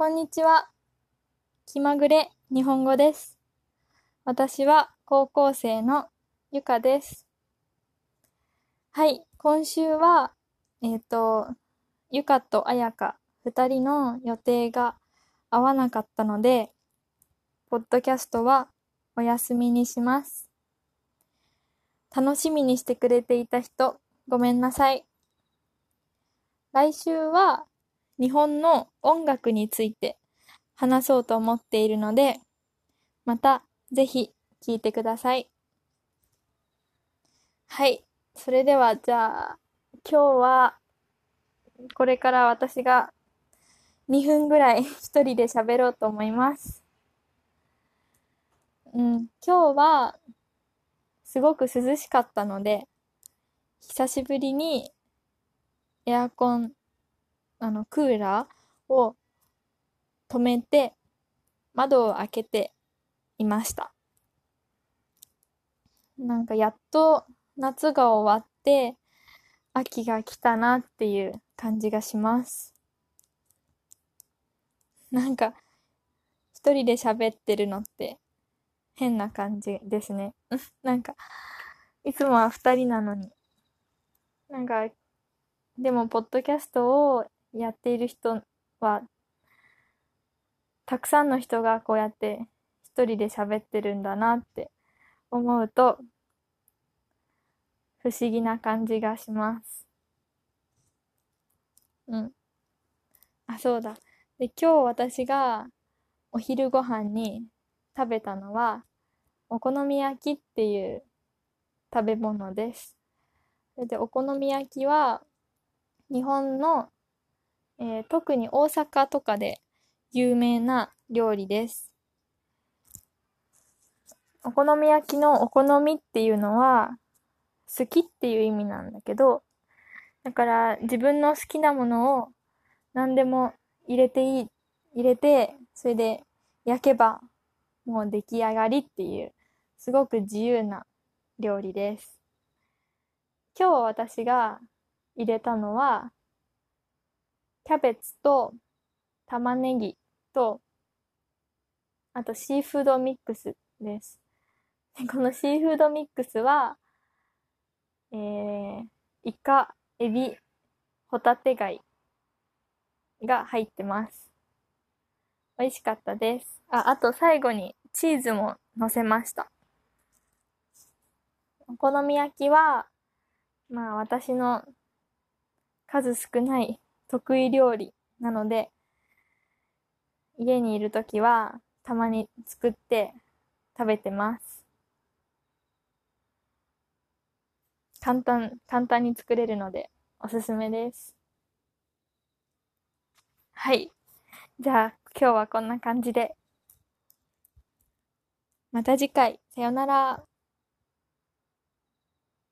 こんにちは。気まぐれ日本語です。私は高校生のゆかです。はい、今週は、えっ、と、ゆかとあやか二人の予定が合わなかったので、ポッドキャストはお休みにします。楽しみにしてくれていた人、ごめんなさい。来週は日本の音楽について話そうと思っているので、またぜひ聞いてください。はい。それではじゃあ、今日はこれから私が2分ぐらい一人で喋ろうと思います。うん、今日はすごく涼しかったので、久しぶりにエアコン、あの、クーラーを止めて、窓を開けていました。なんかやっと夏が終わって、秋が来たなっていう感じがします。なんか、一人で喋ってるのって変な感じですね。なんか、いつもは二人なのに。なんか、でも、ポッドキャストをやっている人は、たくさんの人がこうやって一人で喋ってるんだなって思うと、不思議な感じがします。うん。あ、そうだ。で、今日私がお昼ご飯に食べたのは、お好み焼きっていう食べ物です。で、お好み焼きは、日本の、えー特に大阪とかで有名な料理です。お好み焼きのお好みっていうのは、好きっていう意味なんだけど、だから自分の好きなものを何でも入れていい、入れて、それで焼けばもう出来上がりっていう、すごく自由な料理です。今日私が入れたのは、キャベツと玉ねぎと、あとシーフードミックスです。でこのシーフードミックスは、えー、イカ、エビ、ホタテ貝が入ってます。美味しかったです。あ、あと最後にチーズも乗せました。お好み焼きは、まあ私の数少ない得意料理なので、家にいるときはたまに作って食べてます。簡単、簡単に作れるのでおすすめです。はい。じゃあ今日はこんな感じで。また次回、さよなら。